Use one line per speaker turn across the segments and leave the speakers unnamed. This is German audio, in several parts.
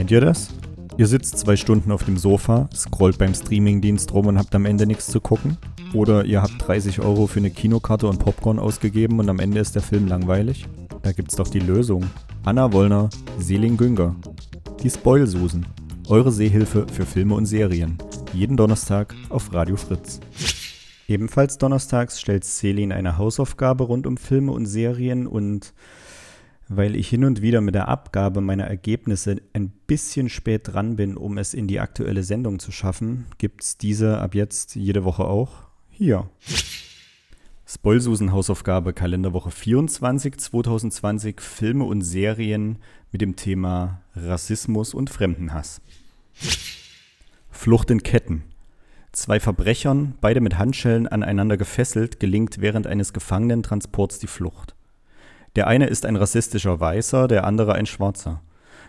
Kennt ihr das? Ihr sitzt zwei Stunden auf dem Sofa, scrollt beim Streamingdienst rum und habt am Ende nichts zu gucken? Oder ihr habt 30 Euro für eine Kinokarte und Popcorn ausgegeben und am Ende ist der Film langweilig? Da gibt's doch die Lösung. Anna Wollner, Selin Günger. Die Spoilsusen. Eure Sehhilfe für Filme und Serien. Jeden Donnerstag auf Radio Fritz. Ebenfalls donnerstags stellt Selin eine Hausaufgabe rund um Filme und Serien und weil ich hin und wieder mit der Abgabe meiner Ergebnisse ein bisschen spät dran bin, um es in die aktuelle Sendung zu schaffen, gibt's diese ab jetzt jede Woche auch hier. Spoilsusen Hausaufgabe Kalenderwoche 24 2020 Filme und Serien mit dem Thema Rassismus und Fremdenhass. Flucht in Ketten. Zwei Verbrechern, beide mit Handschellen aneinander gefesselt, gelingt während eines Gefangenentransports die Flucht. Der eine ist ein rassistischer Weißer, der andere ein Schwarzer.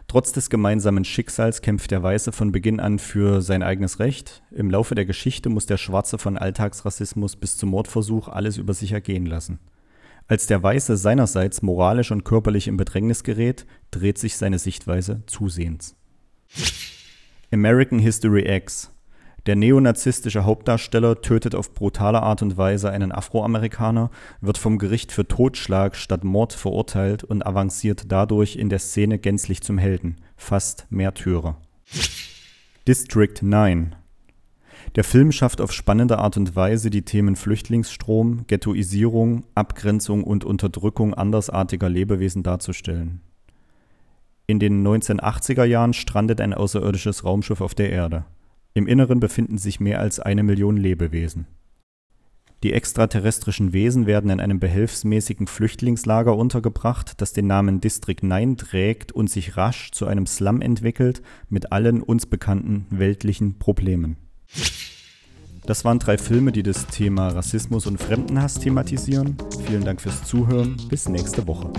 Trotz des gemeinsamen Schicksals kämpft der Weiße von Beginn an für sein eigenes Recht. Im Laufe der Geschichte muss der Schwarze von Alltagsrassismus bis zum Mordversuch alles über sich ergehen lassen. Als der Weiße seinerseits moralisch und körperlich in Bedrängnis gerät, dreht sich seine Sichtweise zusehends. American History X der neonazistische Hauptdarsteller tötet auf brutale Art und Weise einen Afroamerikaner, wird vom Gericht für Totschlag statt Mord verurteilt und avanciert dadurch in der Szene gänzlich zum Helden, fast Märtyrer. District 9 Der Film schafft auf spannende Art und Weise die Themen Flüchtlingsstrom, Ghettoisierung, Abgrenzung und Unterdrückung andersartiger Lebewesen darzustellen. In den 1980er Jahren strandet ein außerirdisches Raumschiff auf der Erde. Im Inneren befinden sich mehr als eine Million Lebewesen. Die extraterrestrischen Wesen werden in einem behelfsmäßigen Flüchtlingslager untergebracht, das den Namen District 9 trägt und sich rasch zu einem Slum entwickelt mit allen uns bekannten weltlichen Problemen. Das waren drei Filme, die das Thema Rassismus und Fremdenhass thematisieren. Vielen Dank fürs Zuhören. Bis nächste Woche.